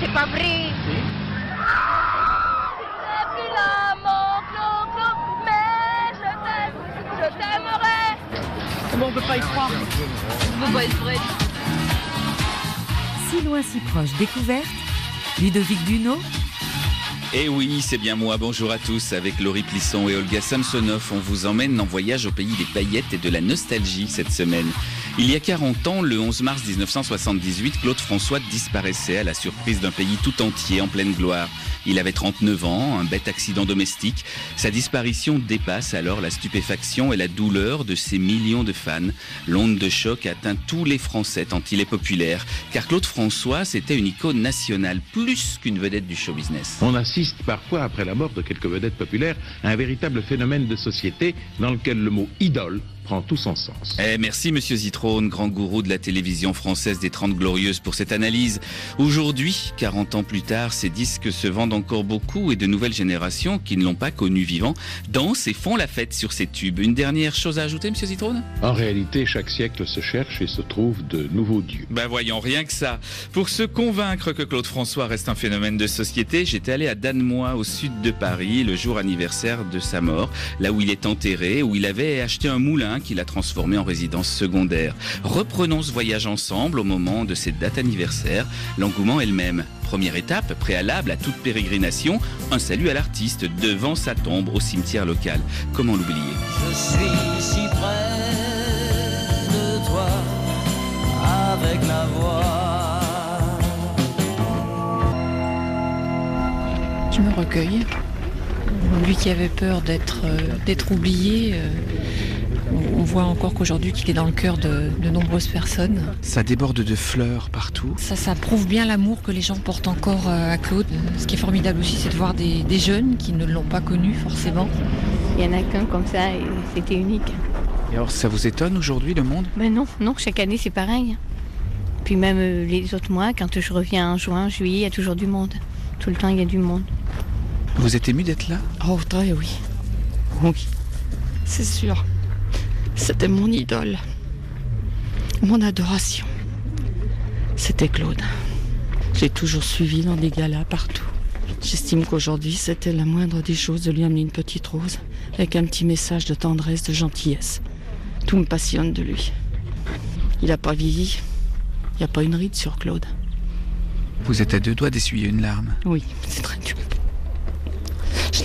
c'est pas vrai. Je t'aimerai Comment on peut pas y croire On peut pas être vrai. Si loin, si proche, découverte. Ludovic Duno. Eh oui, c'est bien moi. Bonjour à tous. Avec Laurie Plisson et Olga Samsonov, on vous emmène en voyage au pays des paillettes et de la nostalgie cette semaine. Il y a 40 ans, le 11 mars 1978, Claude François disparaissait à la surprise d'un pays tout entier en pleine gloire. Il avait 39 ans, un bête accident domestique. Sa disparition dépasse alors la stupéfaction et la douleur de ces millions de fans. L'onde de choc atteint tous les Français tant il est populaire. Car Claude François, c'était une icône nationale, plus qu'une vedette du show business. On assiste parfois, après la mort de quelques vedettes populaires, à un véritable phénomène de société dans lequel le mot idole prend tout son sens. Eh, merci Monsieur Zitrone, grand gourou de la télévision française des 30 Glorieuses pour cette analyse. Aujourd'hui, 40 ans plus tard, ces disques se vendent encore beaucoup et de nouvelles générations qui ne l'ont pas connu vivant dansent et font la fête sur ces tubes. Une dernière chose à ajouter, Monsieur Zitrone? En réalité, chaque siècle se cherche et se trouve de nouveaux dieux. Ben voyons, rien que ça. Pour se convaincre que Claude François reste un phénomène de société, j'étais allé à Danemois, au sud de Paris, le jour anniversaire de sa mort, là où il est enterré, où il avait acheté un moulin qu'il a transformé en résidence secondaire. Reprenons ce voyage ensemble au moment de cette date anniversaire. L'engouement est le même. Première étape, préalable à toute pérégrination, un salut à l'artiste devant sa tombe au cimetière local. Comment l'oublier? Je suis si près de toi avec la voix. Je me recueille. Lui qui avait peur d'être euh, d'être oublié, euh, on voit encore qu'aujourd'hui qu'il est dans le cœur de, de, nombreuses personnes. Ça déborde de fleurs partout. Ça, ça prouve bien l'amour que les gens portent encore euh, à Claude. Ce qui est formidable aussi, c'est de voir des, des, jeunes qui ne l'ont pas connu forcément. Il n'y en a qu'un comme ça et c'était unique. Et alors ça vous étonne aujourd'hui le monde? Ben non, non, chaque année c'est pareil. Puis même euh, les autres mois, quand je reviens en juin, juillet, il y a toujours du monde. Tout le temps il y a du monde. Vous êtes ému d'être là? Oh, très oui. Oui, c'est sûr. C'était mon idole. Mon adoration. C'était Claude. J'ai toujours suivi dans des galas partout. J'estime qu'aujourd'hui, c'était la moindre des choses de lui amener une petite rose avec un petit message de tendresse, de gentillesse. Tout me passionne de lui. Il n'a pas vieilli. Il n'y a pas une ride sur Claude. Vous êtes à deux doigts d'essuyer une larme. Oui, c'est très dur. Je,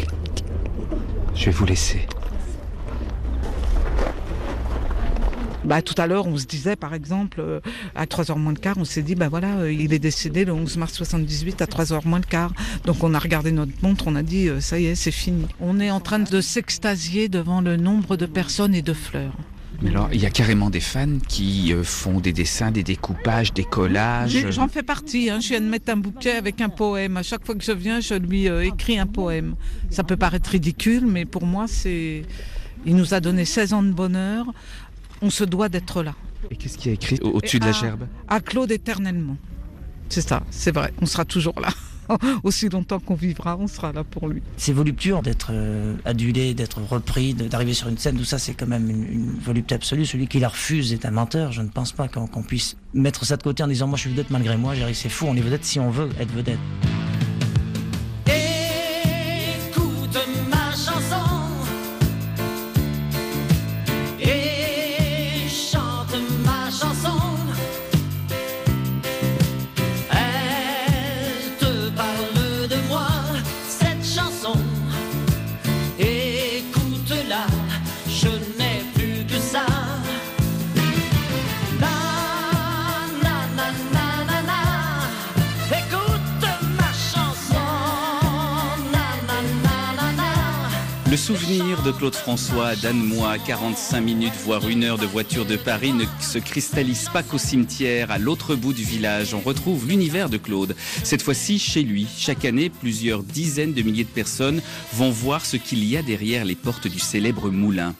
Je vais vous laisser. Bah, tout à l'heure, on se disait, par exemple, euh, à 3h moins le quart, on s'est dit, bah voilà, euh, il est décédé le 11 mars 78 à 3h moins le quart. Donc on a regardé notre montre, on a dit, euh, ça y est, c'est fini. On est en train de s'extasier devant le nombre de personnes et de fleurs. Mais alors, il y a carrément des fans qui font des dessins, des découpages, des collages. J'en fais partie. Hein. Je viens de mettre un bouquet avec un poème. À chaque fois que je viens, je lui euh, écris un poème. Ça peut paraître ridicule, mais pour moi, c'est. Il nous a donné 16 ans de bonheur. On se doit d'être là. Et qu'est-ce qu'il y a écrit au-dessus de la gerbe À Claude éternellement. C'est ça, c'est vrai. On sera toujours là. aussi longtemps qu'on vivra, on sera là pour lui. C'est voluptueux d'être euh, adulé, d'être repris, d'arriver sur une scène, tout ça, c'est quand même une, une, volupté absolue. Celui qui la refuse est un menteur. Je ne pense pas qu'on qu puisse mettre ça de côté en disant moi je suis vedette malgré moi. C'est fou, on est vedette si on veut être vedette. Le souvenir de Claude François à Danemois, 45 minutes voire une heure de voiture de Paris, ne se cristallise pas qu'au cimetière, à l'autre bout du village. On retrouve l'univers de Claude. Cette fois-ci chez lui. Chaque année, plusieurs dizaines de milliers de personnes vont voir ce qu'il y a derrière les portes du célèbre moulin.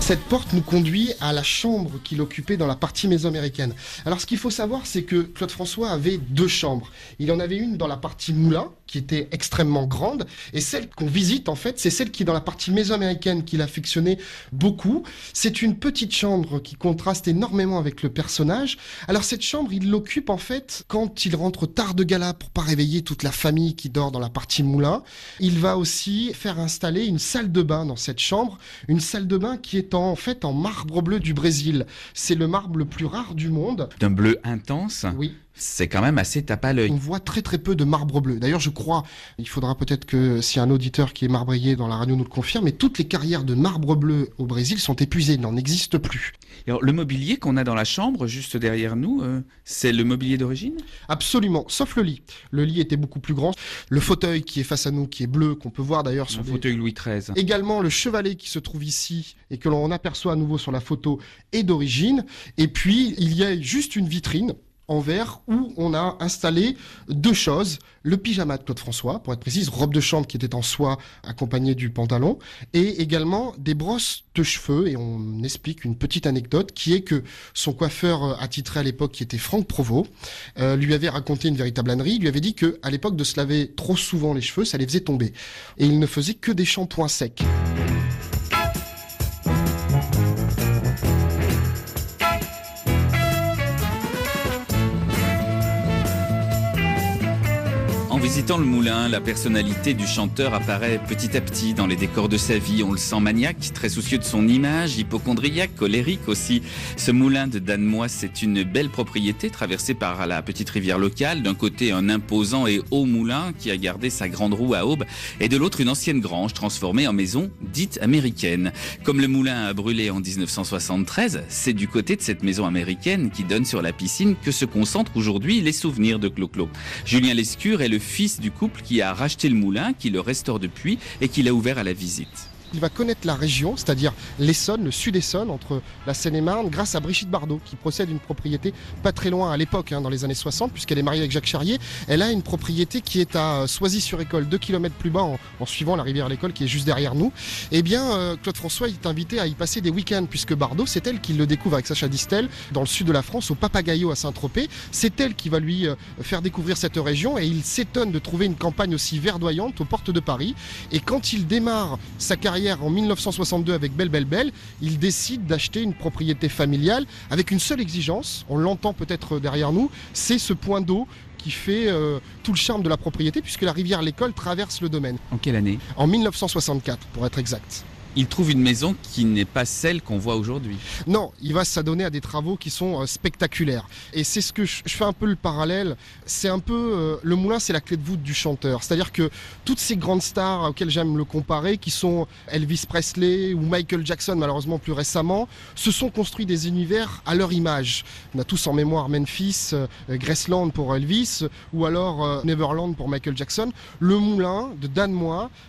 Cette porte nous conduit à la chambre qu'il occupait dans la partie mésoaméricaine. Alors ce qu'il faut savoir, c'est que Claude François avait deux chambres. Il en avait une dans la partie moulin, qui était extrêmement grande, et celle qu'on visite en fait, c'est celle qui est dans la partie mésoaméricaine qu'il affectionnait beaucoup. C'est une petite chambre qui contraste énormément avec le personnage. Alors cette chambre, il l'occupe en fait quand il rentre tard de gala pour pas réveiller toute la famille qui dort dans la partie moulin. Il va aussi faire installer une salle de bain dans cette chambre, une salle de bain qui est en fait en marbre bleu du Brésil. C'est le marbre le plus rare du monde. D'un bleu intense Oui. C'est quand même assez tape à l'œil. On voit très très peu de marbre bleu. D'ailleurs, je crois, il faudra peut-être que si un auditeur qui est marbrier dans la radio nous le confirme, mais toutes les carrières de marbre bleu au Brésil sont épuisées, il n'en existe plus. Alors, le mobilier qu'on a dans la chambre, juste derrière nous, euh, c'est le mobilier d'origine? Absolument, sauf le lit. Le lit était beaucoup plus grand. Le fauteuil qui est face à nous, qui est bleu, qu'on peut voir d'ailleurs sur des- fauteuil Louis XIII. Également, le chevalet qui se trouve ici et que l'on aperçoit à nouveau sur la photo est d'origine. Et puis, il y a juste une vitrine en verre où on a installé deux choses. Le pyjama de Claude François, pour être précise, robe de chambre qui était en soie accompagnée du pantalon, et également des brosses de cheveux. Et on explique une petite anecdote qui est que son coiffeur euh, attitré à l'époque, qui était Franck Provost, euh, lui avait raconté une véritable ânerie. Il lui avait dit que à l'époque de se laver trop souvent les cheveux, ça les faisait tomber. Et il ne faisait que des shampoings secs. Visitant le moulin, la personnalité du chanteur apparaît petit à petit dans les décors de sa vie. On le sent maniaque, très soucieux de son image, hypochondriaque, colérique aussi. Ce moulin de Danemois, c'est une belle propriété traversée par la petite rivière locale. D'un côté, un imposant et haut moulin qui a gardé sa grande roue à aube, et de l'autre, une ancienne grange transformée en maison dite américaine. Comme le moulin a brûlé en 1973, c'est du côté de cette maison américaine qui donne sur la piscine que se concentrent aujourd'hui les souvenirs de Clo-Clo. Julien Lescure est le fils du couple qui a racheté le moulin, qui le restaure depuis et qui l'a ouvert à la visite. Il va connaître la région, c'est-à-dire l'Essonne, le sud Essonne, entre la Seine-et-Marne, grâce à Brigitte Bardot, qui possède une propriété pas très loin à l'époque, hein, dans les années 60, puisqu'elle est mariée avec Jacques Charrier. Elle a une propriété qui est à Soisy-sur-École, 2 km plus bas, en, suivant la rivière l'école, qui est juste derrière nous. Eh bien, euh, Claude François est invité à y passer des week-ends, puisque Bardot, c'est elle qui le découvre avec Sacha Distel, dans le sud de la France, au Papagayo à Saint-Tropez. C'est elle qui va lui euh, faire découvrir cette région, et il s'étonne de trouver une campagne aussi verdoyante aux portes de Paris. Et quand il démarre sa carrière en 1962 avec Belle Belle Belle, il décide d'acheter une propriété familiale avec une seule exigence, on l'entend peut-être derrière nous, c'est ce point d'eau qui fait euh, tout le charme de la propriété puisque la rivière L'école traverse le domaine. En quelle année? En 1964 pour être exact. Il trouve une maison qui n'est pas celle qu'on voit aujourd'hui. Non, il va s'adonner à des travaux qui sont euh, spectaculaires. Et c'est ce que je, fais un peu le parallèle. C'est un peu euh, le moulin, c'est la clé de voûte du chanteur. C'est-à-dire que toutes ces grandes stars auxquelles j'aime le comparer, qui sont Elvis Presley ou Michael Jackson, malheureusement plus récemment, se sont construits des univers à leur image. On a tous en mémoire Memphis, euh, Graceland pour Elvis, ou alors euh, Neverland pour Michael Jackson. Le moulin de Dan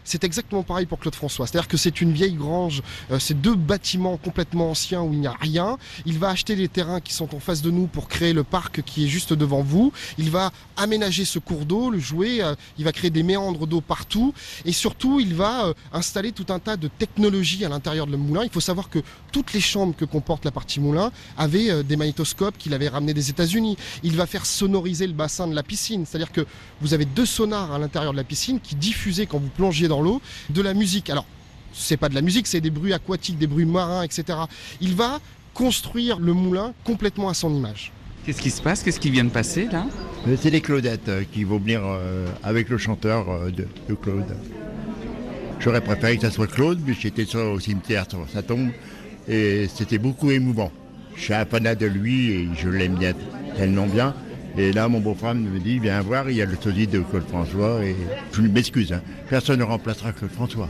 c'est exactement pareil pour Claude François. C'est-à-dire que c'est une vieille grange, euh, c'est deux bâtiments complètement anciens où il n'y a rien. Il va acheter les terrains qui sont en face de nous pour créer le parc qui est juste devant vous. Il va aménager ce cours d'eau, le jouer, euh, il va créer des méandres d'eau partout et surtout il va euh, installer tout un tas de technologies à l'intérieur de le moulin. Il faut savoir que toutes les chambres que comporte la partie moulin avaient des magnétoscopes qu'il avait ramenés des États-Unis. Il va faire sonoriser le bassin de la piscine, c'est-à-dire que vous avez deux sonars à l'intérieur de la piscine qui diffusaient quand vous plongiez dans l'eau de la musique. Alors c'est pas de la musique, c'est des bruits aquatiques, des bruits marins, etc. Il va construire le moulin complètement à son image. Qu'est-ce qui se passe? Qu'est-ce qui vient de passer là? Euh, C'est les Claudettes euh, qui vont venir euh, avec le chanteur de, de Claude. J'aurais préféré que ça soit Claude, mais j'étais sur- au cimetière sur sa tombe et c'était beaucoup émouvant. Je suis un fanat de lui et je l'aime bien, tellement bien. Et là, mon beau-frère me dit, viens voir, il y a le taudis de Claude François et je m'excuse, hein, personne ne remplacera Claude François.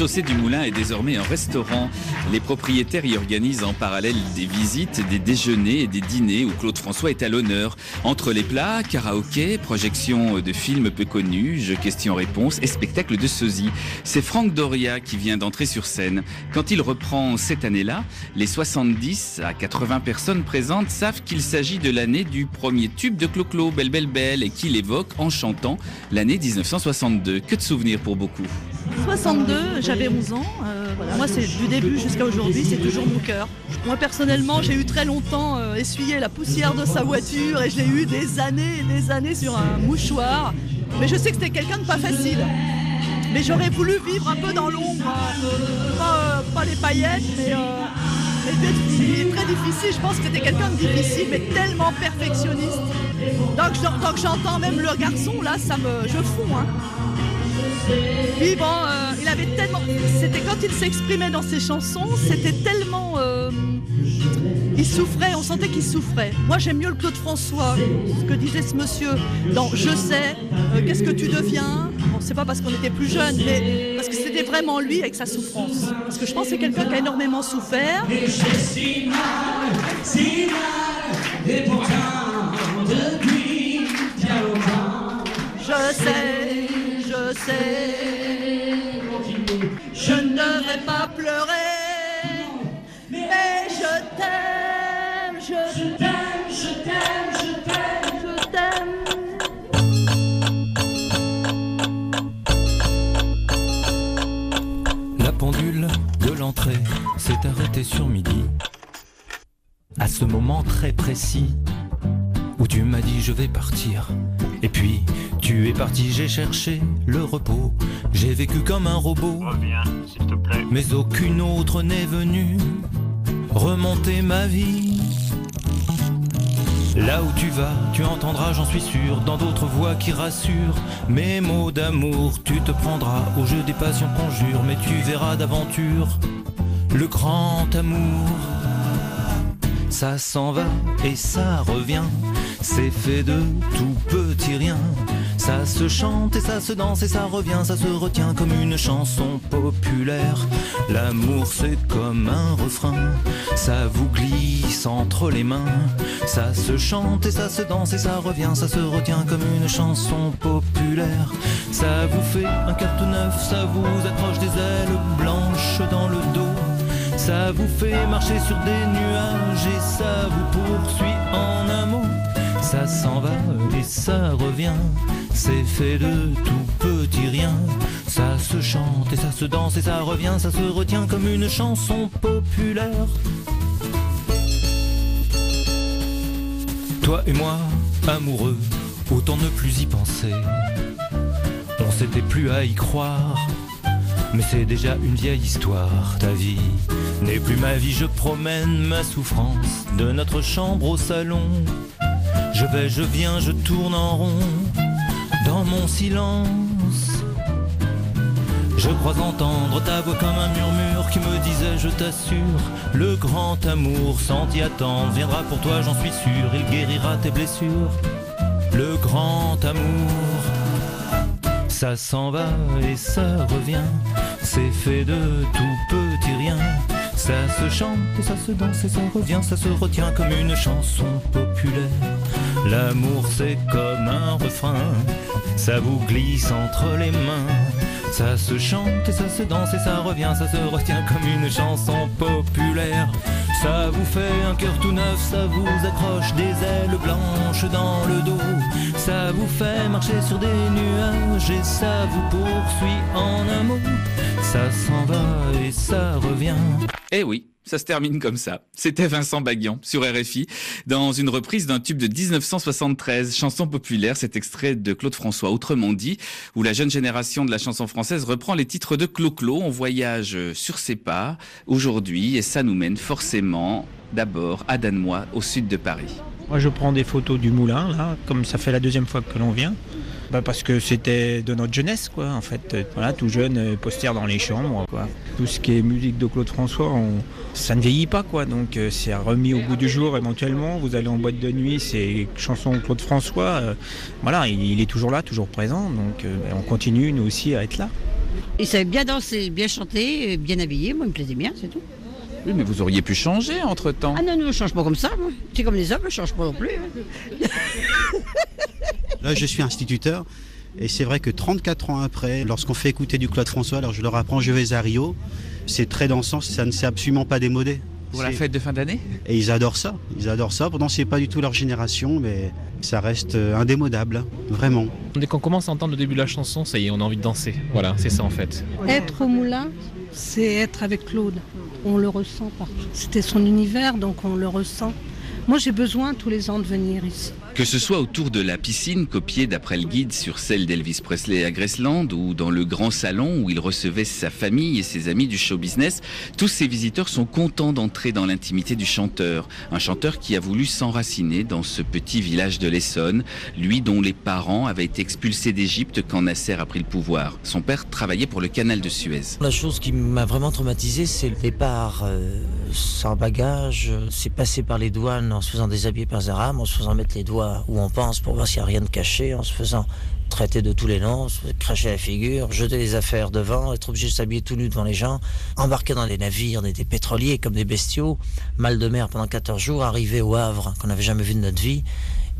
chaussée du Moulin est désormais un restaurant. Les propriétaires y organisent en parallèle des visites, des déjeuners et des dîners où Claude François est à l'honneur. Entre les plats, karaoké, projections de films peu connus, jeux questions-réponses et spectacles de sosie. C'est Franck Doria qui vient d'entrer sur scène. Quand il reprend cette année-là, les 70 à 80 personnes présentes savent qu'il s'agit de l'année du premier tube de Clo-Clo, Belle Belle Belle, et qu'il évoque en chantant l'année 1962. Que de souvenirs pour beaucoup. 62, j'avais 11 ans. Euh, voilà. Moi, c'est du début jusqu'à aujourd'hui, c'est toujours mon cœur. Moi, personnellement, j'ai eu très longtemps euh, essuyé la poussière de sa voiture et je l'ai eu des années et des années sur un mouchoir. Mais je sais que c'était quelqu'un de pas facile. Mais j'aurais voulu vivre un peu dans l'ombre. euh, Pas, euh, pas les paillettes, mais, euh, il est très difficile. Je pense que c'était quelqu'un de difficile, mais tellement perfectionniste. Donc, je- donc j'entends même le garçon, là, ça me, je fonds. Hein. Euh, il avait tellement. C'était quand il s'exprimait dans ses chansons, c'était tellement. euh, il souffrait, on sentait qu'il souffrait. Moi j'aime mieux le Claude François, ce que disait ce monsieur dans Je sais, euh, qu'est-ce que tu deviens? Bon, c'est pas parce qu'on était plus jeune, mais parce que c'était vraiment lui avec sa souffrance. Parce que je pense que c'est quelqu'un qui a énormément souffert. si mal, si mal, et pourtant, depuis bien longtemps, Je sais, je sais, ne devrais pas pleurer, mais je t'aime, je t'aime, je t'aime, je t'aime, je t'aime. La pendule de l'entrée s'est arrêtée sur midi. À ce moment très précis où tu m'as dit je vais partir. Et puis tu es parti, j'ai cherché le repos. J'ai vécu comme un robot. Reviens, s'il te plaît. Mais aucune autre n'est venue remonter ma vie. Là où tu vas, tu entendras, j'en suis sûr, dans d'autres voix qui rassurent. Mes mots d'amour, tu te prendras au jeu des passions conjure, mais tu verras d'aventure le grand amour. Ça s'en va et ça revient, c'est fait de tout petit rien. Ça se chante et ça se danse et ça revient, ça se retient comme une chanson populaire. L'amour c'est comme un refrain, ça vous glisse entre les mains. Ça se chante et ça se danse et ça revient, ça se retient comme une chanson populaire. Ça vous fait un cœur tout neuf, ça vous accroche des ailes blanches dans le dos. Ça vous fait marcher sur des nuages et ça vous poursuit en un mot. Ça s'en va et ça revient, c'est fait de tout petit rien. Ça se chante et ça se danse et ça revient, ça se retient comme une chanson populaire. Toi et moi, amoureux, autant ne plus y penser. On s'était plus à y croire. Mais c'est déjà une vieille histoire, ta vie n'est plus ma vie, je promène ma souffrance de notre chambre au salon. Je vais, je viens, je tourne en rond dans mon silence. Je crois entendre ta voix comme un murmure qui me disait, je t'assure, le grand amour sans t'y attendre viendra pour toi, j'en suis sûr, il guérira tes blessures. Le grand amour. Ça s'en va et ça revient, c'est fait de tout petit rien. Ça se chante et ça se danse et ça revient, ça se retient comme une chanson populaire. L'amour c'est comme un refrain, ça vous glisse entre les mains. Ça se chante et ça se danse et ça revient, ça se retient comme une chanson populaire. Ça vous fait un cœur tout neuf, ça vous accroche des ailes blanches dans le dos. Ça vous fait marcher sur des nuages et ça vous poursuit en un mot. Ça s'en va et ça revient. Eh oui, ça se termine comme ça. C'était Vincent Baguian sur RFI dans une reprise d'un tube de 1973, chanson populaire, cet extrait de Claude François, autrement dit, où la jeune génération de la chanson française reprend les titres de Clo-Clo. On voyage sur ses pas aujourd'hui et ça nous mène forcément d'abord à Danemois, au sud de Paris. Moi, je prends des photos du moulin, là, comme ça fait la deuxième fois que l'on vient. Bah, parce que c'était de notre jeunesse, quoi, en fait. Voilà, tout jeune, euh, poster dans les chambres, quoi. Tout ce qui est musique de Claude François, on- ça ne vieillit pas, quoi. Donc, euh, c'est remis au goût du jour, éventuellement. Vous allez en boîte de nuit, c'est chanson Claude François. euh, voilà, il, il est toujours là, toujours présent. Donc, euh, on continue, nous aussi, à être là. Il savait bien danser, bien chanter, bien habillé. Moi, il me plaisait bien, c'est tout. Oui, mais vous auriez pu changer entre-temps. Ah non, non, je change pas comme ça, moi. C'est comme les hommes, je change pas non plus. hein. Là, je suis instituteur. Et c'est vrai que 34 ans après, lorsqu'on fait écouter du Claude François, alors je leur apprends Je vais à Rio, c'est très dansant, ça ne s'est absolument pas démodé. Pour la fête de fin d'année? Et ils adorent ça, ils adorent ça. Pourtant, c'est pas du tout leur génération, mais ça reste euh, indémodable, vraiment. Dès qu'on commence à entendre le début de la chanson, ça y est, on a envie de danser. Voilà, c'est ça en fait. Être au moulin, c'est être avec Claude. On le ressent partout. C'était son univers, donc on le ressent. Moi, j'ai besoin tous les ans de venir ici. Que ce soit autour de la piscine, copiée d'après le guide sur celle d'Elvis Presley à Graceland, ou dans le grand salon où il recevait sa famille et ses amis du show business, tous ces visiteurs sont contents d'entrer dans l'intimité du chanteur. Un chanteur qui a voulu s'enraciner dans ce petit village de l'Essonne, lui dont les parents avaient été expulsés d'Égypte quand Nasser a pris le pouvoir. Son père travaillait pour le canal de Suez. La chose qui m'a vraiment traumatisé, c'est le départ euh, sans bagage. C'est passé par les douanes en se faisant déshabiller par Zaram, en se faisant mettre les doigts où on pense pour voir s'il n'y a rien de caché, en se faisant traiter de tous les noms, se cracher la figure, jeter les affaires devant, être obligé de s'habiller tout nu devant les gens, embarquer dans des navires, des, des pétroliers comme des bestiaux, mal de mer pendant 14 jours, arriver au Havre qu'on n'avait jamais vu de notre vie,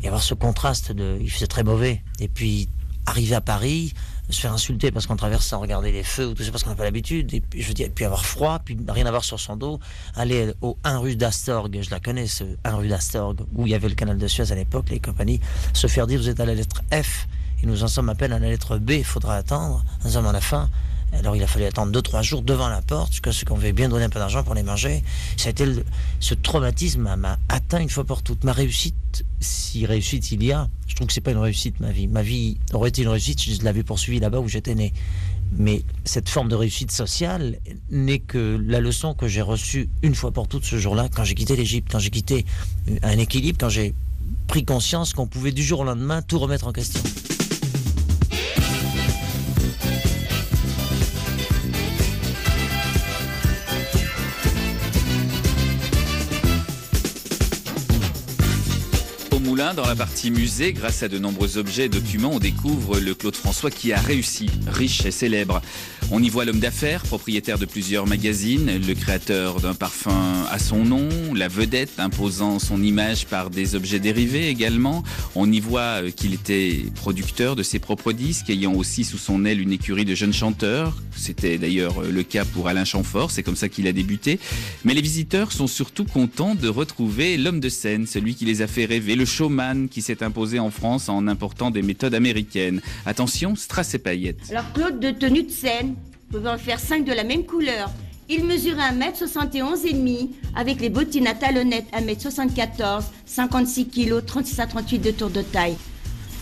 et avoir ce contraste de, il faisait très mauvais, et puis arriver à Paris, se faire insulter parce qu'on traverse sans regarder les feux ou tout ça parce qu'on n'a pas l'habitude, et puis, je veux dire, puis avoir froid, puis rien avoir sur son dos, aller au 1 rue d'Astorg, je la connais ce 1 rue d'Astorg, où il y avait le canal de Suez à l'époque, les compagnies, se faire dire vous êtes à la lettre F, et nous en sommes à peine à la lettre B, il faudra attendre, nous sommes à la fin. Alors il a fallu attendre 2-3 jours devant la porte, jusqu'à ce qu'on veuille bien donner un peu d'argent pour les manger. Ça ce traumatisme m'a- m'a atteint une fois pour toutes. Ma réussite, si réussite il y a, je trouve que c'est pas une réussite ma vie. Ma vie aurait été une réussite si je l'avais poursuivie là-bas où j'étais né. Mais cette forme de réussite sociale n'est que la leçon que j'ai reçue une fois pour toutes ce jour-là, quand j'ai quitté l'Égypte, quand j'ai quitté euh, un équilibre, quand j'ai pris conscience qu'on pouvait du jour au lendemain tout remettre en question. Dans la partie musée, grâce à de nombreux objets et documents, on découvre le Claude François qui a réussi, riche et célèbre. On y voit l'homme d'affaires, propriétaire de plusieurs magazines, le créateur d'un parfum à son nom, la vedette imposant son image par des objets dérivés également. On y voit euh, qu'il était producteur de ses propres disques, ayant aussi sous son aile une écurie de jeunes chanteurs. C'était d'ailleurs euh, le cas pour Alain Chamfort, c'est comme ça qu'il a débuté. Mais les visiteurs sont surtout contents de retrouver l'homme de scène, celui qui les a fait rêver, le qui s'est imposé en France en important des méthodes américaines. Attention, strass et paillettes. Alors Claude, de tenue de scène, vous pouvez en faire 5 de la même couleur. Il mesurait 1m71 et demi, avec les bottines à talonnettes 1m74, 56 kg, 36 à 38 de tour de taille.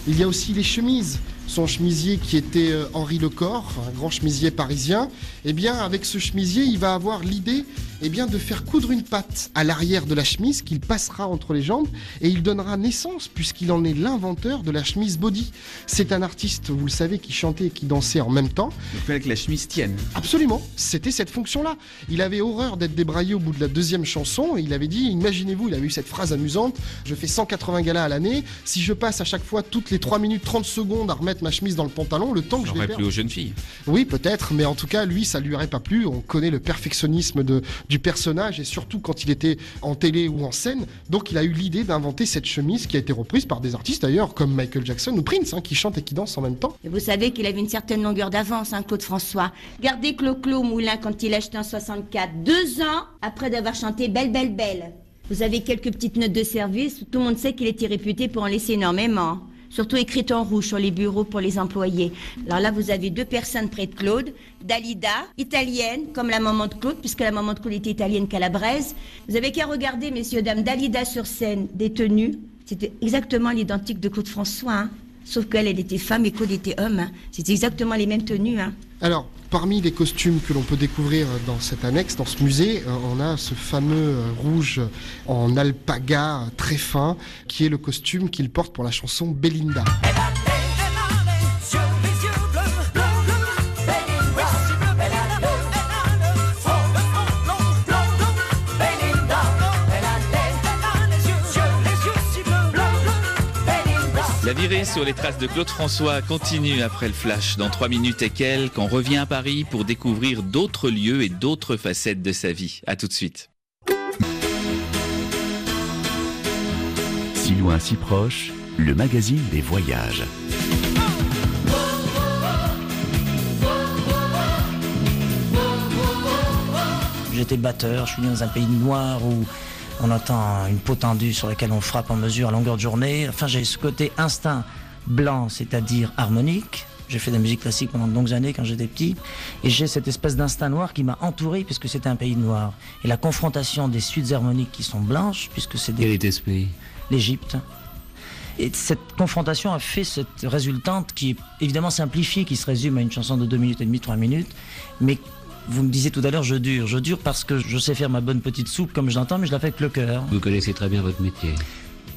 Il y a aussi les chemises. Son chemisier qui était euh, Henri Lecor, un grand chemisier parisien, eh bien avec ce chemisier, il va avoir l'idée eh bien, de faire coudre une patte à l'arrière de la chemise qu'il passera entre les jambes et il donnera naissance puisqu'il en est l'inventeur de la chemise body. C'est un artiste, vous le savez, qui chantait et qui dansait en même temps. Il fallait que la chemise tienne. Absolument, c'était cette fonction-là. Il avait horreur d'être débraillé au bout de la deuxième chanson. Et il avait dit, imaginez-vous, il avait eu cette phrase amusante, je fais 180 galas à l'année, si je passe à chaque fois toutes les 3 minutes 30 secondes à remettre ma chemise dans le pantalon, le temps que je vais perdre. plu aux jeunes filles. Oui, peut-être, mais en tout cas, lui, ça lui aurait pas plu. On connaît le perfectionnisme de, du personnage et surtout quand il était en télé ou en scène. Donc, il a eu l'idée d'inventer cette chemise qui a été reprise par des artistes d'ailleurs, comme Michael Jackson ou Prince, hein, qui chantent et qui dansent en même temps. Et vous savez qu'il avait une certaine longueur d'avance, hein, Claude François. Gardez Clo-Clo Moulin quand il a acheté en 64, deux ans après d'avoir chanté Belle, Belle, Belle. Vous avez quelques petites notes de service, tout le monde sait qu'il était réputé pour en laisser énormément. Surtout écrites en rouge sur les bureaux pour les employés. Alors là, vous avez deux personnes près de Claude. Dalida, italienne, comme la maman de Claude, puisque la maman de Claude était italienne calabraise. Vous avez qu'à regarder, messieurs, dames, Dalida sur scène, détenue. C'était exactement l'identique de Claude François. hein. Sauf qu'elle, elle était femme et Claude était homme. hein. C'était exactement les mêmes tenues. hein. Alors, parmi les costumes que l'on peut découvrir dans cette annexe, dans ce musée, euh, on a ce fameux euh, rouge en alpaga très fin, qui est le costume qu'il porte pour la chanson Belinda. La virée sur les traces de Claude François continue après le flash. Dans 3 minutes et quelques, on revient à Paris pour découvrir d'autres lieux et d'autres facettes de sa vie. À tout de suite. Si loin, si proche, le magazine des voyages. J'étais batteur, je suis né dans un pays noir où on entend une peau tendue sur laquelle on frappe en mesure à longueur de journée. Enfin, j'ai ce côté instinct blanc, c'est-à-dire harmonique. J'ai fait de la musique classique pendant de longues années quand j'étais petit. Et j'ai cette espèce d'instinct noir qui m'a entouré puisque c'était un pays noir. Et la confrontation des suites harmoniques qui sont blanches, puisque c'est des... Quel était ce pays? L'Égypte. Et cette confrontation a fait cette résultante qui est évidemment simplifiée, qui se résume à une chanson de 2 minutes et demie, 3 minutes, mais vous me disiez tout à l'heure, je dure. Je dure parce que je sais faire ma bonne petite soupe comme je l'entends, mais je la fais avec le cœur. Vous connaissez très bien votre métier.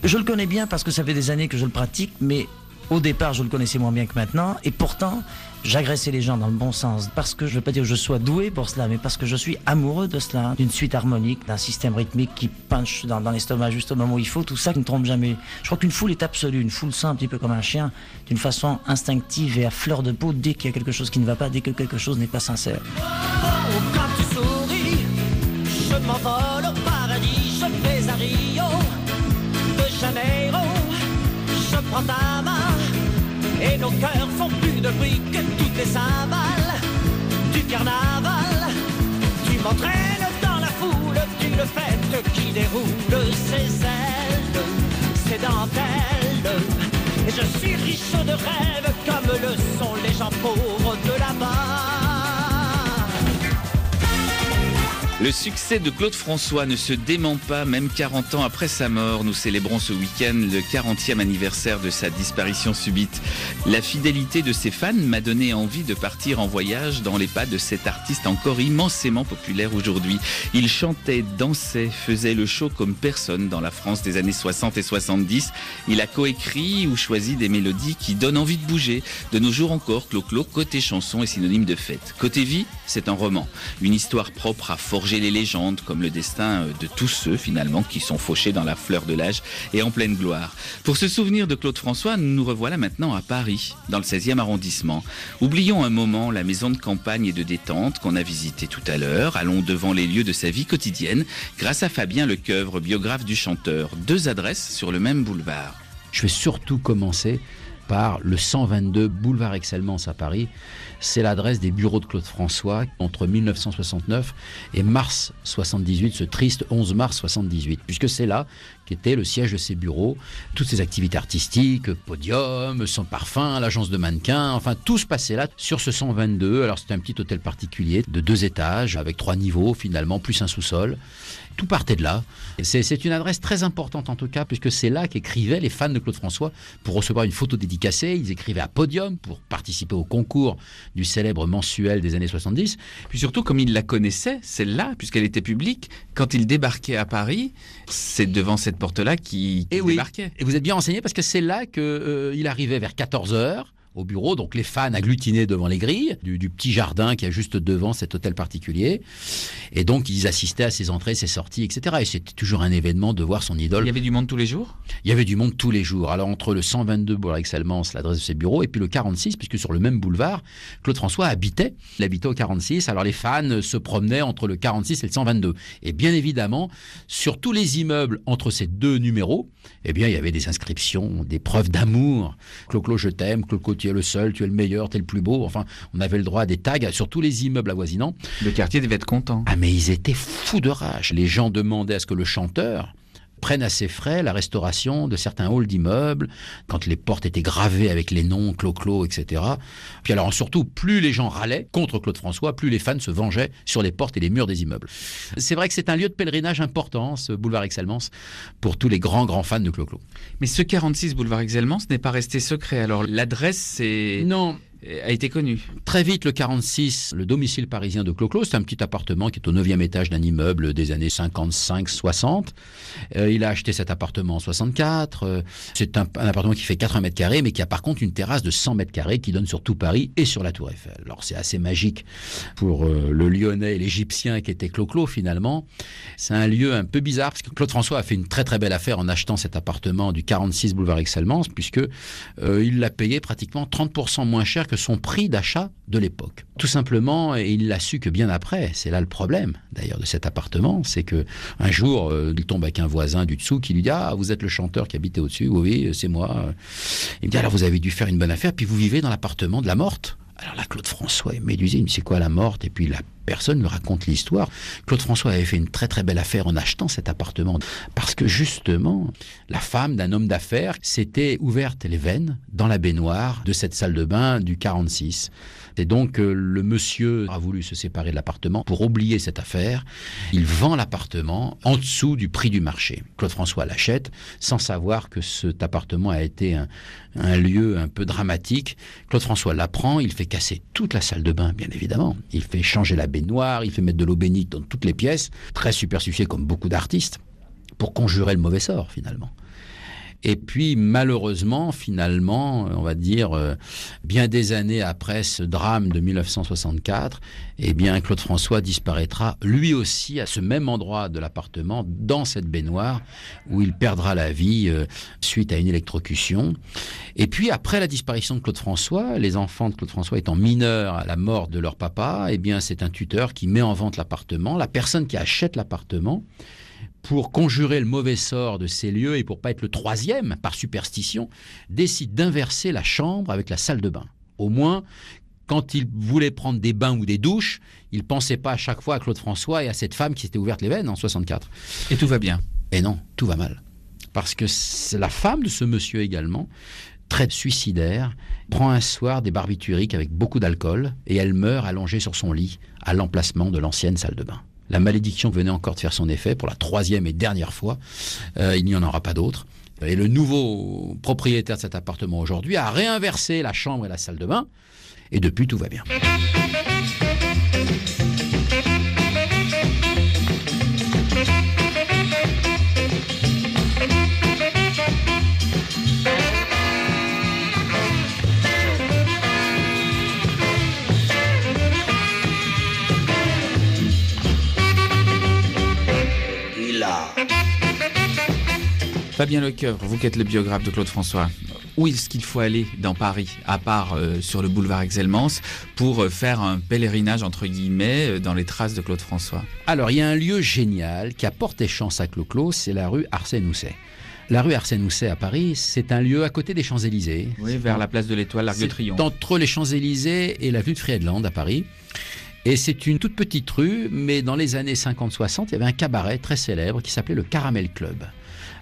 Je le connais bien parce que ça fait des années que je le pratique, mais au départ, je le connaissais moins bien que maintenant. Et pourtant, j'agressais les gens dans le bon sens. Parce que je ne veux pas dire que je sois doué pour cela, mais parce que je suis amoureux de cela. D'une suite harmonique, d'un système rythmique qui punch dans, l'estomac juste au moment où il faut. Tout ça qui ne trompe jamais. Je crois qu'une foule est absolue. Une foule sent un petit peu comme un chien, d'une façon instinctive et à fleur de peau dès qu'il y a quelque chose qui ne va pas, dès que quelque chose n'est pas sincère. Quand tu souris, je m'envole au paradis, je vais à Rio de Janeiro. Je prends ta main et nos cœurs font plus de bruit que toutes les cymbales du carnaval. Tu m'entraînes dans la foule d'une fête qui déroule ses ailes, ses dentelles. Et je suis riche de rêves comme le sont les gens pauvres de là-bas. Le succès de Claude François ne se dément pas, même 40 ans après sa mort. Nous célébrons ce week-end le 40e anniversaire de sa disparition subite. La fidélité de ses fans m'a donné envie de partir en voyage dans les pas de cet artiste encore immensément populaire aujourd'hui. Il chantait, dansait, faisait le show comme personne dans la France des années 60 et 70. Il a coécrit ou choisi des mélodies qui donnent envie de bouger. De nos jours encore, Clo-Clo, côté chanson, est synonyme de fête. Côté vie, c'est un roman. Une histoire propre à forger les légendes, comme le destin de tous ceux finalement qui sont fauchés dans la fleur de l'âge et en pleine gloire. Pour se souvenir de Claude François, nous nous revoilà maintenant à Paris, dans le 16e arrondissement. Oublions un moment la maison de campagne et de détente qu'on a visitée tout à l'heure. Allons devant les lieux de sa vie quotidienne grâce à Fabien Lecoeuvre, biographe du chanteur. Deux adresses sur le même boulevard. Je vais surtout commencer le 122 boulevard Excellence à Paris. C'est l'adresse des bureaux de Claude François entre 1969 et mars 78, ce triste 11 mars 78, puisque c'est là qu'était le siège de ses bureaux, toutes ses activités artistiques, podium, son parfum, l'agence de mannequins, enfin tout se passait là sur ce 122. Alors c'était un petit hôtel particulier de deux étages avec trois niveaux finalement, plus un sous-sol. Tout partait de là. C'est une adresse très importante en tout cas, puisque c'est là qu'écrivaient les fans de Claude François pour recevoir une photo dédicacée. Ils écrivaient à Podium pour participer au concours du célèbre mensuel des années 70. Puis surtout, comme il la connaissait, celle-là, puisqu'elle était publique, quand il débarquait à Paris, c'est devant cette porte-là qu'il oui, débarquait. et vous êtes bien renseigné parce que c'est là qu'il arrivait vers 14h au bureau, donc les fans agglutinés devant les grilles du, du petit jardin qui est juste devant cet hôtel particulier. Et donc ils assistaient à ses entrées, ses sorties, etc. Et c'était toujours un événement de voir son idole. Il y avait du monde tous les jours? Il y avait du monde tous les jours. Alors entre le 122 boulevard Excellence, l'adresse de ses bureaux, et puis le 46, puisque sur le même boulevard, Claude François habitait. Il habitait au 46. Alors les fans se promenaient entre le 46 et le 122. Et bien évidemment, sur tous les immeubles entre ces deux numéros, eh bien il y avait des inscriptions, des preuves d'amour. Clo-Clo, je t'aime. Clo-Clo, tu es le seul, tu es le meilleur, tu es le plus beau. Enfin, on avait le droit à des tags sur tous les immeubles avoisinants. Le quartier devait être content. Ah mais ils étaient fous de rage. Les gens demandaient à ce que le chanteur prenne à ses frais la restauration de certains halls d'immeubles, quand les portes étaient gravées avec les noms, Clo-Clo, etc. Puis alors surtout, plus les gens râlaient contre Claude François, plus les fans se vengeaient sur les portes et les murs des immeubles. C'est vrai que c'est un lieu de pèlerinage important, ce boulevard Excellence, pour tous les grands, grands fans de Clo-Clo. Mais ce 46 boulevard Exelmans n'est pas resté secret. Alors l'adresse, c'est... Non. A été connu. Très vite, le 46, le domicile parisien de Clo-Clo, c'est un petit appartement qui est au 9e étage d'un immeuble des années 55-60. Euh, il a acheté cet appartement en 64. Euh, c'est un, appartement qui fait 80 mètres carrés, mais qui a par contre une terrasse de 100 mètres carrés qui donne sur tout Paris et sur la Tour Eiffel. Alors c'est assez magique pour euh, le Lyonnais et l'Égyptien qui était Clo-Clo finalement. C'est un lieu un peu bizarre parce que Claude François a fait une très très belle affaire en achetant cet appartement du 46 boulevard Excellence puisque il l'a payé pratiquement 30% moins cher que son prix d'achat de l'époque. Tout simplement, et il l'a su que bien après. C'est là le problème d'ailleurs de cet appartement, c'est que un jour euh, il tombe avec un voisin du dessous qui lui dit ah vous êtes le chanteur qui habitait au-dessus, oui oui c'est moi. Il me dit alors vous avez dû faire une bonne affaire puis vous vivez dans l'appartement de la morte. Alors là, Claude François est médusé, il me dit c'est quoi la morte? Et puis la personne lui raconte l'histoire. Claude François avait fait une très très belle affaire en achetant cet appartement. Parce que justement, la femme d'un homme d'affaires s'était ouverte les veines dans la baignoire de cette salle de bain du 46. Et donc euh, le monsieur a voulu se séparer de l'appartement pour oublier cette affaire. Il vend l'appartement en dessous du prix du marché. Claude François l'achète sans savoir que cet appartement a été un, lieu un peu dramatique. Claude François l'apprend, il fait casser toute la salle de bain, bien évidemment. Il fait changer la baignoire, il fait mettre de l'eau bénite dans toutes les pièces, très superstitieux comme beaucoup d'artistes, pour conjurer le mauvais sort finalement. Et puis malheureusement, finalement, on va dire, euh, bien des années après ce drame de 1964, eh bien Claude François disparaîtra lui aussi à ce même endroit de l'appartement, dans cette baignoire, où il perdra la vie euh, suite à une électrocution. Et puis après la disparition de Claude François, les enfants de Claude François étant mineurs à la mort de leur papa, eh bien c'est un tuteur qui met en vente l'appartement. La personne qui achète l'appartement pour conjurer le mauvais sort de ces lieux et pour pas être le troisième par superstition, décide d'inverser la chambre avec la salle de bain. Au moins, quand il voulait prendre des bains ou des douches, il pensait pas à chaque fois à Claude François et à cette femme qui s'était ouverte les veines en 64. Et tout va bien. Et non, tout va mal. Parce que la femme de ce monsieur également, très suicidaire, prend un soir des barbituriques avec beaucoup d'alcool et elle meurt allongée sur son lit à l'emplacement de l'ancienne salle de bain. La malédiction venait encore de faire son effet pour la troisième et dernière fois. Euh, il n'y en aura pas d'autre. Et le nouveau propriétaire de cet appartement aujourd'hui a réinversé la chambre et la salle de bain. Et depuis, tout va bien. Fabien Lecoeur, vous qui êtes le biographe de Claude François, où est-ce qu'il faut aller dans Paris, à part euh, sur le boulevard Exelmans, pour euh, faire un pèlerinage, entre guillemets, euh, dans les traces de Claude François? Alors, il y a un lieu génial qui a porté chance à Clo-Clo, c'est la rue Arsène Housset. La rue Arsène Housset à Paris, c'est un lieu à côté des Champs-Élysées. Oui, vers la place de l'Étoile, l'Arc de Triomphe. Entre les Champs-Élysées et l'avenue de Friedland à Paris. Et c'est une toute petite rue, mais dans les années 50-60, il y avait un cabaret très célèbre qui s'appelait le Caramel Club.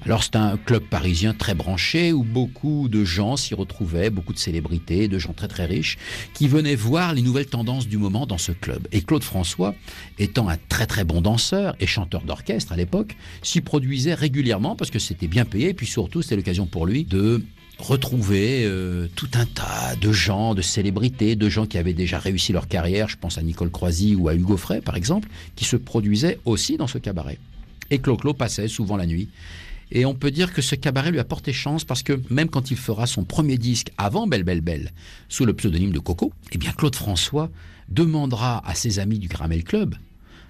Alors c'est un club parisien très branché où beaucoup de gens s'y retrouvaient, beaucoup de célébrités, de gens très très riches, qui venaient voir les nouvelles tendances du moment dans ce club. Et Claude François, étant un très très bon danseur et chanteur d'orchestre à l'époque, s'y produisait régulièrement parce que c'était bien payé et puis surtout c'était l'occasion pour lui de retrouver euh, tout un tas de gens, de célébrités, de gens qui avaient déjà réussi leur carrière, je pense à Nicole Croisy ou à Hugo Frey par exemple, qui se produisaient aussi dans ce cabaret. Et Clo-Clo passait souvent la nuit. Et on peut dire que ce cabaret lui a porté chance parce que même quand il fera son premier disque avant Belle Belle Belle, sous le pseudonyme de Coco, eh bien Claude François demandera à ses amis du Caramel Club,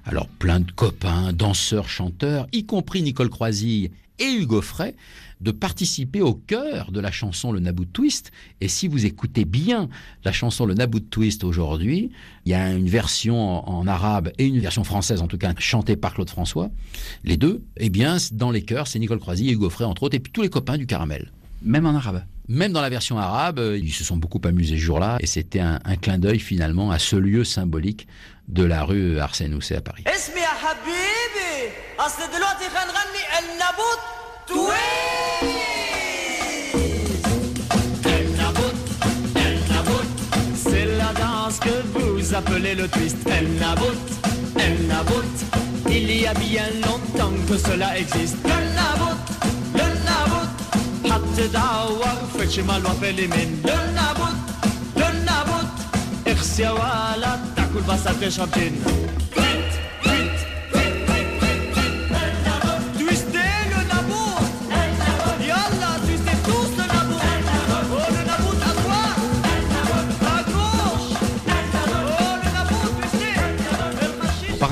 alors plein de copains, danseurs, chanteurs, y compris Nicole Croisille et Hugo Frey, de participer au cœur de la chanson Le Nabout Twist. Et si vous écoutez bien la chanson Le Nabout Twist aujourd'hui, il y a une version en, en arabe et une version française, en tout cas chantée par Claude François. Les deux, eh bien, dans les chœurs, c'est Nicole Croisille et Hugo Frey, entre autres, et puis tous les copains du Caramel. Même en arabe Même dans la version arabe, euh, ils se sont beaucoup amusés ce jour-là, et c'était un, un clin d'œil finalement à ce lieu symbolique de la rue Arsène Housset à Paris. اسمي يا حبيبي اصل دلوقتي هنغني النابوت تويست النابوت النابوت C'est la danse que vous appelez le twist El Nabout, El Nabout Il y a bien longtemps que cela existe Le Nabout, le Nabout حتدور في شمال وفي اليمين Le Nabout, le Nabout Merci à voilà, ta culpa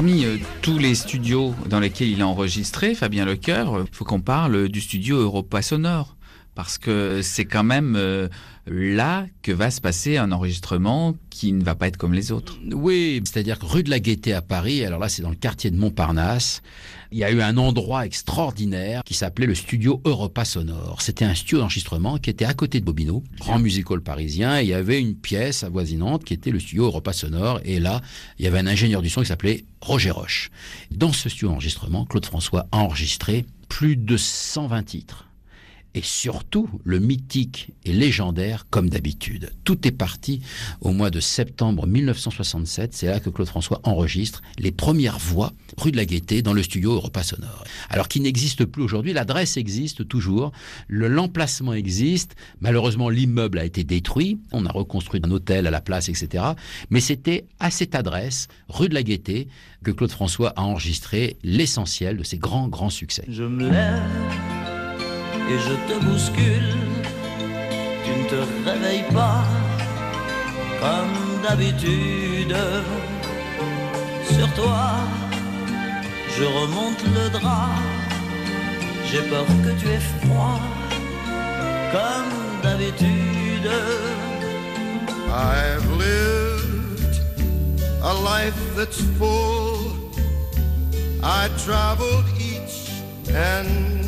Euh, tous les studios dans lesquels il a enregistré, Fabien Lecoeur, il faut qu'on parle du studio Europa Sonore. Parce que c'est quand même euh, là que va se passer un enregistrement qui ne va pas être comme les autres. Oui, c'est-à-dire que rue de la Gaîté à Paris, alors là c'est dans le quartier de Montparnasse, il y a eu un endroit extraordinaire qui s'appelait le studio Europa Sonore. C'était un studio d'enregistrement qui était à côté de Bobino, grand musical parisien, et il y avait une pièce avoisinante qui était le studio Europa Sonore, et là il y avait un ingénieur du son qui s'appelait Roger Roche. Dans ce studio d'enregistrement, Claude François a enregistré plus de 120 titres et surtout le mythique et légendaire comme d'habitude. Tout est parti au mois de septembre 1967, c'est là que Claude François enregistre les premières voix rue de la Gaîté dans le studio Europa Sonore. Alors qu'il n'existe plus aujourd'hui, l'adresse existe toujours, le l'emplacement existe, malheureusement l'immeuble a été détruit, on a reconstruit un hôtel à la place, etc. Mais c'était à cette adresse, rue de la Gaîté, que Claude François a enregistré l'essentiel de ses grands, grands succès. Je me lève et je te bouscule. Tu ne te réveilles pas comme d'habitude. Sur toi, je remonte le drap. J'ai peur que tu aies froid comme d'habitude. I've lived a life that's full. I traveled each and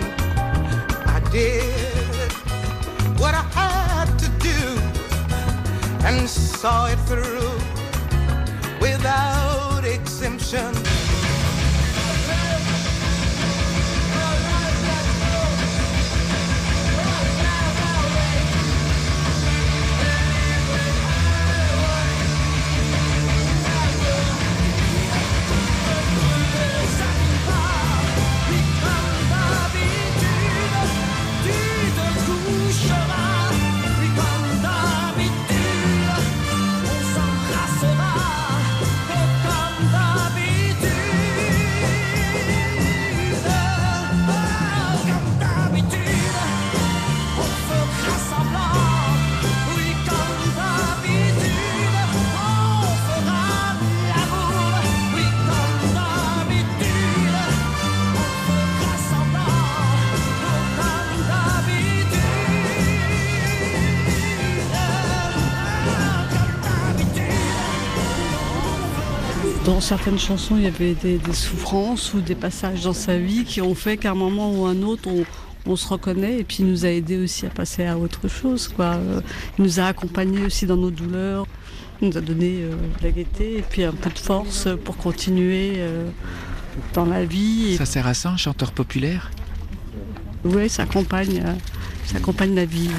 Did what I had to do and saw it through without exemption. Dans certaines chansons, il y avait des, des souffrances ou des passages dans sa vie qui ont fait qu'à un moment ou un autre, on, on se reconnaît et puis il nous a aidé aussi à passer à autre chose. Quoi. Euh, Il nous a accompagnés aussi dans nos douleurs, il nous a donné euh, de la gaieté et puis un peu de force pour continuer euh, dans la vie. Et Ça sert à ça, un chanteur populaire? Ouais, ça accompagne, euh, ça accompagne la vie.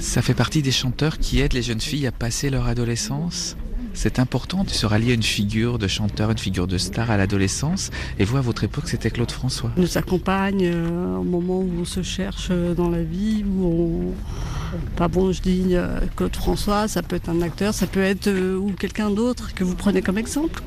Ça fait partie des chanteurs qui aident les jeunes filles à passer leur adolescence? C'est important de se rallier à une figure de chanteur, une figure de star à l'adolescence. Et vous, à votre époque, c'était Claude François. Il nous accompagne euh, au moment où on se cherche euh, dans la vie, où on... Pas bon, je dis euh, Claude François, ça peut être un acteur, ça peut être ou quelqu'un d'autre que vous prenez comme exemple.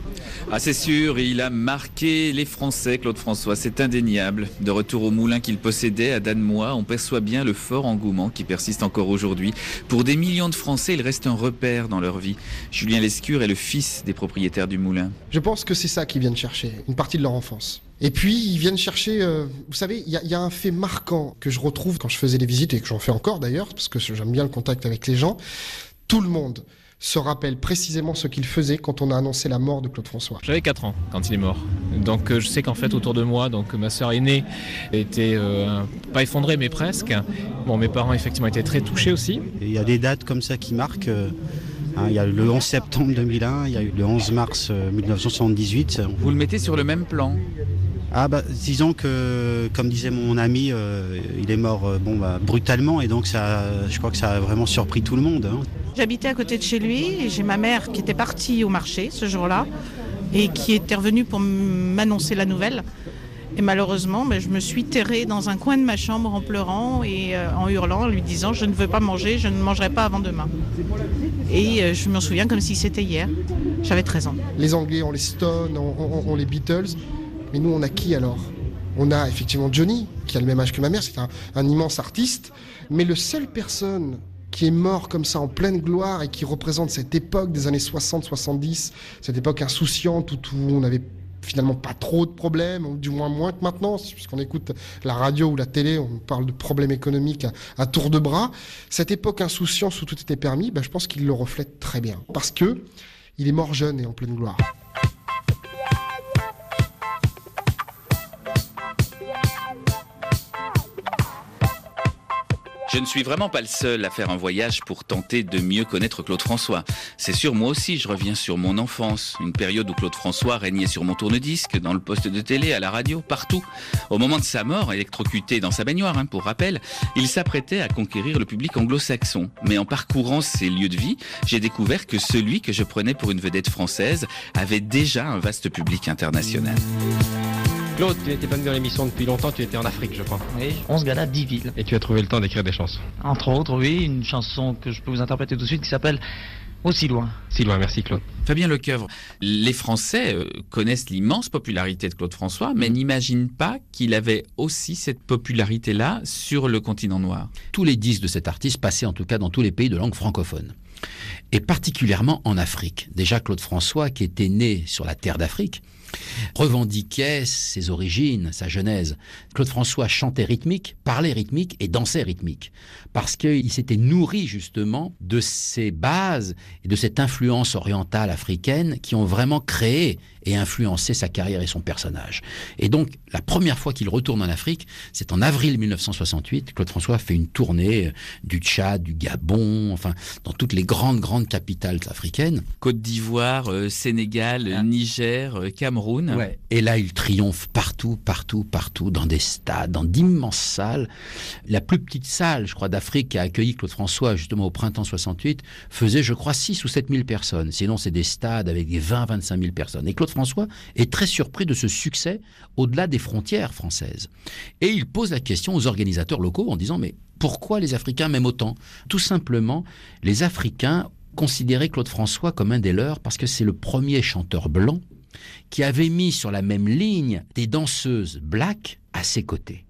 Ah, c'est sûr, il a marqué les Français, Claude François, c'est indéniable. De retour au moulin qu'il possédait à Danemois, on perçoit bien le fort engouement qui persiste encore aujourd'hui. Pour des millions de Français, il reste un repère dans leur vie. Julien Lescure est le fils des propriétaires du moulin. Je pense que c'est ça qu'ils viennent chercher, une partie de leur enfance. Et puis, ils viennent chercher, euh, vous savez, il y, a- y a un fait marquant que je retrouve quand je faisais des visites, et que j'en fais encore d'ailleurs, parce que j'aime bien le contact avec les gens. Tout le monde se rappelle précisément ce qu'il faisait quand on a annoncé la mort de Claude François. J'avais 4 ans quand il est mort. Donc euh, je sais qu'en fait autour de moi, donc ma sœur aînée était euh, pas effondrée mais presque. Bon mes parents effectivement étaient très touchés aussi. Il y a des dates comme ça qui marquent. euh, Hein, il y a eu le 11 septembre 2001, il y a eu le 11 mars euh, 1978. Vous le mettez sur le même plan Ah bah disons que, comme disait mon ami, euh, il est mort euh, bon, bah, brutalement et donc ça, je crois que ça a vraiment surpris tout le monde. hein. J'habitais à côté de chez lui et j'ai ma mère qui était partie au marché ce jour-là et qui était revenue pour m'annoncer la nouvelle. Et malheureusement, ben, je me suis terrée dans un coin de ma chambre en pleurant et euh, en hurlant, en lui disant Je ne veux pas manger, je ne mangerai pas avant demain. Et euh, je m'en souviens comme si c'était hier. J'avais 13 ans. Les Anglais ont les Stones, ont, ont- ont les Beatles, mais nous on a qui alors? On a effectivement Johnny, qui a le même âge que ma mère, c'est un, immense artiste, mais le seul personne qui est mort comme ça en pleine gloire et qui représente cette époque des années 60-70, cette époque insouciante où, où on avait finalement pas trop de problèmes, ou du moins moins que maintenant, puisqu'on écoute la radio ou la télé, on parle de problèmes économiques à, à tour de bras. Cette époque insouciance où tout était permis, ben, je pense qu'il le reflète très bien. Parce que il est mort jeune et en pleine gloire. Je ne suis vraiment pas le seul à faire un voyage pour tenter de mieux connaître Claude François. C'est sûr, moi aussi, je reviens sur mon enfance, une période où Claude François régnait sur mon tourne-disque, dans le poste de télé, à la radio, partout. Au moment de sa mort, électrocuté dans sa baignoire, hein, pour rappel, il s'apprêtait à conquérir le public anglo-saxon. Mais en parcourant ses lieux de vie, j'ai découvert que celui que je prenais pour une vedette française avait déjà un vaste public international. Claude, tu n'étais pas venu dans l'émission depuis longtemps, tu étais en Afrique, je crois. Oui, 11 galas, 10 villes. Et tu as trouvé le temps d'écrire des chansons. Entre autres, oui, une chanson que je peux vous interpréter tout de suite qui s'appelle Aussi loin. Si loin, merci Claude. Fabien Lecoeuvre, les Français euh, connaissent l'immense popularité de Claude François, mais n'imaginent pas qu'il avait aussi cette popularité-là sur le continent noir. Tous les disques de cet artiste passaient en tout cas dans tous les pays de langue francophone. Et particulièrement en Afrique. Déjà Claude François, qui était né sur la terre d'Afrique, revendiquait ses origines, sa genèse. Claude François chantait rythmique, parlait rythmique et dansait rythmique. Parce qu'il s'était nourri justement de ces bases et de cette influence orientale africaine qui ont vraiment créé et influencé sa carrière et son personnage. Et donc, la première fois qu'il retourne en Afrique, c'est en avril 1968. Claude François fait une tournée euh, du Tchad, du Gabon, enfin, dans toutes les grandes, grandes capitales africaines. Côte d'Ivoire, euh, Sénégal, euh, Niger, euh, Cameroun. Ouais. Et là, il triomphe partout, partout, partout, dans des stades, dans d'immenses salles. La plus petite salle, je crois, d'Afrique qui a accueilli Claude François, justement, au printemps 68, faisait, je crois, 6 ou 7 000 personnes. Sinon, c'est des stades avec des 20, 25 000 personnes. Et Claude François est très surpris de ce succès au-delà des frontières françaises. Et il pose la question aux organisateurs locaux en disant, mais pourquoi les Africains m'aiment autant? Tout simplement, les Africains considéraient Claude François comme un des leurs parce que c'est le premier chanteur blanc qui avait mis sur la même ligne des danseuses black à ses côtés.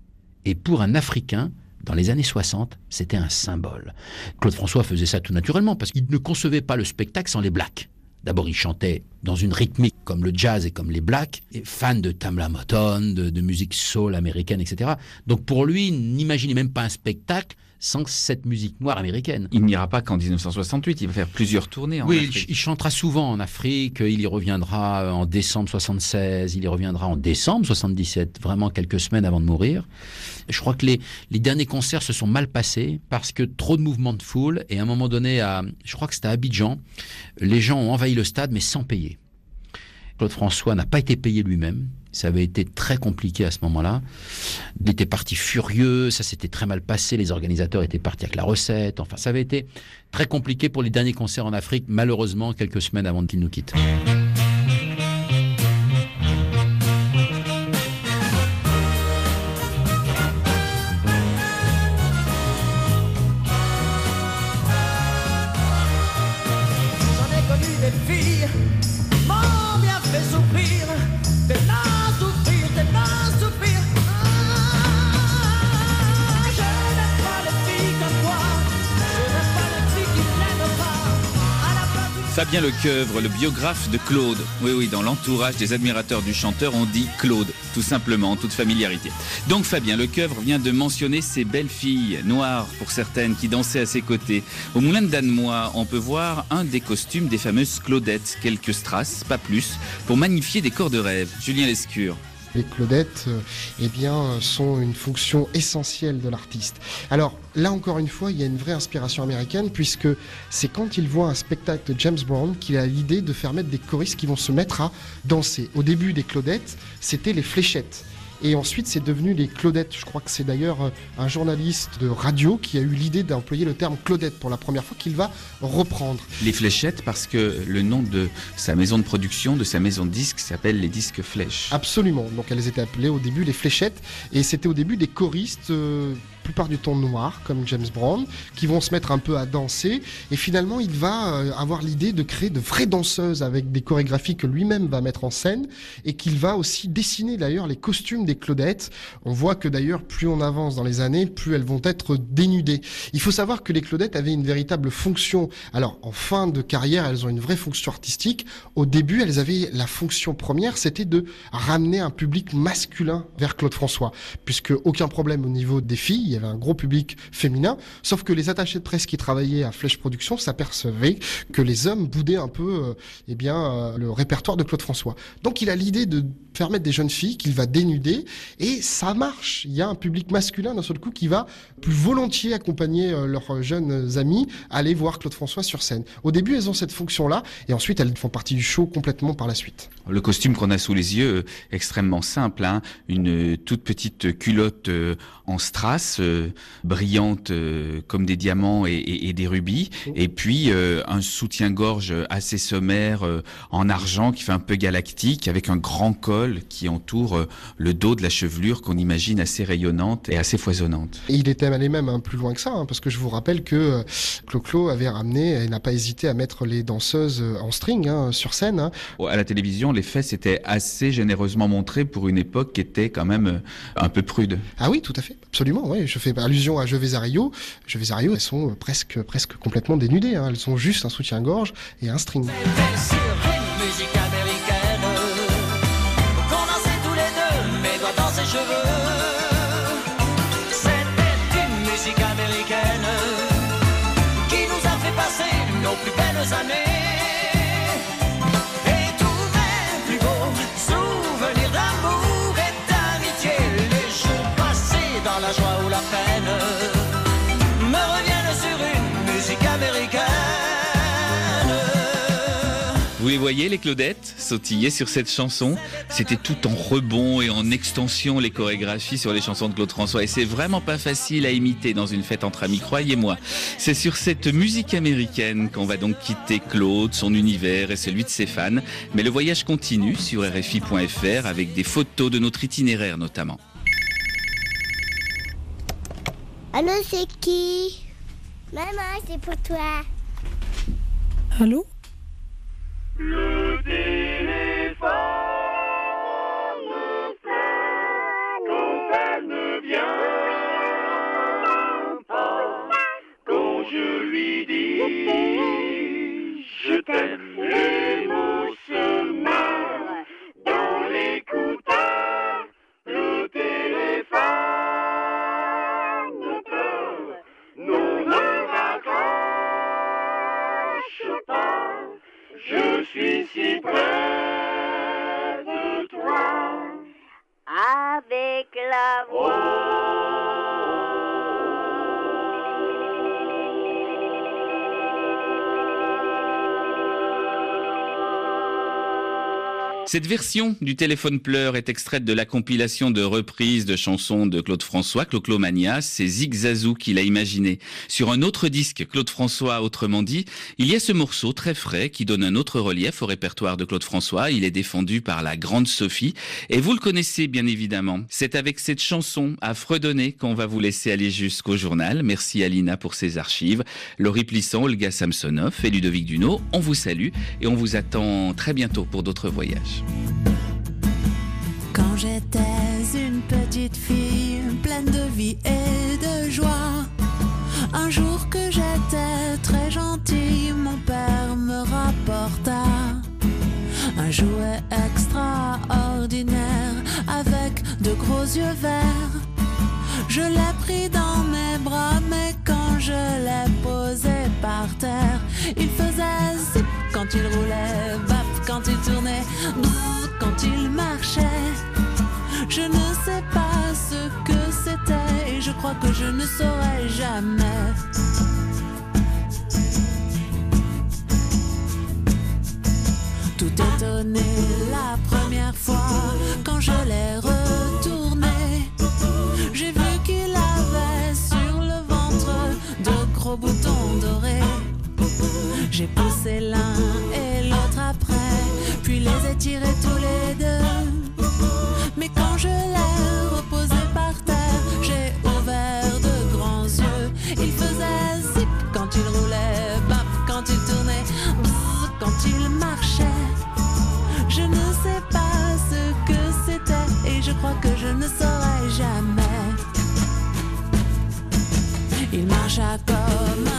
Et pour un Africain, dans les années 60, c'était un symbole. Claude François faisait ça tout naturellement parce qu'il ne concevait pas le spectacle sans les blacks. D'abord, il chantait dans une rythmique comme le jazz et comme les blacks, et fan de Tamla Motown, de, de musique soul américaine, etc. Donc pour lui, n'imaginez même pas un spectacle sans cette musique noire américaine. Il n'ira pas qu'en 1968, il va faire plusieurs tournées en oui, il, Afrique. il chantera souvent en Afrique. Il y reviendra en décembre 76. Il y reviendra en décembre 77, vraiment quelques semaines avant de mourir. Je crois que les, les derniers concerts se sont mal passés parce que trop de mouvements de foule. Et à un moment donné, à, je crois que c'était à Abidjan, les gens ont envahi le stade mais sans payer. Claude François n'a pas été payé lui-même. Ça avait été très compliqué à ce moment-là. Il était parti furieux, ça s'était très mal passé, les organisateurs étaient partis avec la recette. Enfin, ça avait été très compliqué pour les derniers concerts en Afrique, malheureusement, quelques semaines avant qu'il nous quitte. Fabien Lecoeuvre, le biographe de Claude. Oui, oui, dans l'entourage des admirateurs du chanteur, on dit Claude, tout simplement, en toute familiarité. Donc Fabien Lecoeuvre vient de mentionner ces belles filles, noires pour certaines, qui dansaient à ses côtés. Au Moulin de Danemois, on peut voir un des costumes des fameuses Claudettes, quelques strass, pas plus, pour magnifier des corps de rêve. Julien Lescure. Les Claudettes, euh, eh bien, euh, sont une fonction essentielle de l'artiste. Alors là encore une fois, il y a une vraie inspiration américaine puisque c'est quand il voit un spectacle de James Brown qu'il a l'idée de faire mettre des choristes qui vont se mettre à danser. Au début des Claudettes, c'était les fléchettes. Et ensuite, c'est devenu les Claudettes. Je crois que c'est d'ailleurs euh, un journaliste de radio qui a eu l'idée d'employer le terme Claudette pour la première fois qu'il va reprendre. Les fléchettes, parce que le nom de sa maison de production, de sa maison de disques, s'appelle les disques flèches. Absolument. Donc elles étaient appelées au début les fléchettes. Et c'était au début des choristes. euh, plupart du temps noirs comme James Brown qui vont se mettre un peu à danser. Et finalement il va euh, avoir l'idée de créer de vraies danseuses avec des chorégraphies que lui-même va mettre en scène et qu'il va aussi dessiner d'ailleurs les costumes des Claudettes. On voit que d'ailleurs plus on avance dans les années plus elles vont être dénudées. Il faut savoir que les Claudettes avaient une véritable fonction. Alors en fin de carrière elles ont une vraie fonction artistique. Au début elles avaient la fonction première c'était de ramener un public masculin vers Claude François puisque aucun problème au niveau des filles. il y avait un gros public féminin. Sauf que les attachés de presse qui travaillaient à Flèche Production s'apercevaient que les hommes boudaient un peu euh, eh bien euh, le répertoire de Claude François. Donc il a l'idée de faire mettre des jeunes filles qu'il va dénuder. Et ça marche. Il y a un public masculin d'un seul coup qui va plus volontiers accompagner euh, leurs jeunes amis aller voir Claude François sur scène. Au début elles ont cette fonction là et ensuite elles font partie du show complètement par la suite. Le costume qu'on a sous les yeux, extrêmement simple, hein, une toute petite culotte en strass, euh, brillante euh, comme des diamants et, et- et des rubis, et puis euh, un soutien-gorge assez sommaire en argent qui fait un peu galactique, avec un grand col qui entoure le dos de la chevelure qu'on imagine assez rayonnante et assez foisonnante. Et il était allé même un plus loin que ça, hein, parce que je vous rappelle que Clo-Clo avait ramené et n'a pas hésité à mettre les danseuses en string hein, sur scène. hein. À la télévision, les fesses étaient assez généreusement montrées pour une époque qui était quand même un peu prude. Ah oui, tout à fait, absolument. Ouais. Je fais allusion à Je vais à Rio. Je vais à Rio, elles sont euh, presque, presque complètement dénudées. hein. Elles ont juste un soutien-gorge et un string. sur la joie. Vous voyez, les Claudettes, sautiller sur cette chanson? C'était tout en rebond et en extension, les chorégraphies sur les chansons de Claude François. Et c'est vraiment pas facile à imiter dans une fête entre amis, croyez-moi. C'est sur cette musique américaine qu'on va donc quitter Claude, son univers et celui de ses fans. Mais le voyage continue sur RFI.fr avec des photos de notre itinéraire notamment. Allô, c'est qui? Maman, c'est pour toi. Allô? Le téléphone quand elle ne vient pas, quand je lui dis je t'aime, Je suis si près de toi. Avec la Cette version du téléphone pleure est extraite de la compilation de reprises de chansons de Claude François, Clo-Clo Mania. C'est Zig Zazou qui l'a imaginé. Sur un autre disque, Claude François, autrement dit, il y a ce morceau très frais qui donne un autre relief au répertoire de Claude François. Il est défendu par la grande Sophie. Et vous le connaissez bien évidemment. C'est avec cette chanson à fredonner qu'on va vous laisser aller jusqu'au journal. Merci Alina pour ses archives. Laurie Plisson, Olga Samsonov et Ludovic Duno, on vous salue et on vous attend très bientôt pour d'autres voyages. Quand j'étais une petite fille pleine de vie et de joie, un jour que j'étais très gentille, mon père me rapporta un jouet extraordinaire avec de gros yeux verts. Je l'ai pris dans mes bras, mais quand je l'ai posé par terre, il faisait zip quand il roulait, bap quand il tournait, bzz quand il marchait. Je ne sais pas ce que c'était et je crois que je ne saurais jamais. Tout étonné la première fois quand je l'ai retourné. J'ai vu qu'il J'ai poussé l'un et l'autre après, puis les ai tirés tous les deux. Mais quand je l'ai reposé par terre, j'ai ouvert de grands yeux. Il faisait zip quand il roulait, bap quand il tournait, bzz quand il marchait. Je ne sais pas ce que c'était et je crois que je ne saurais jamais. Il marcha comme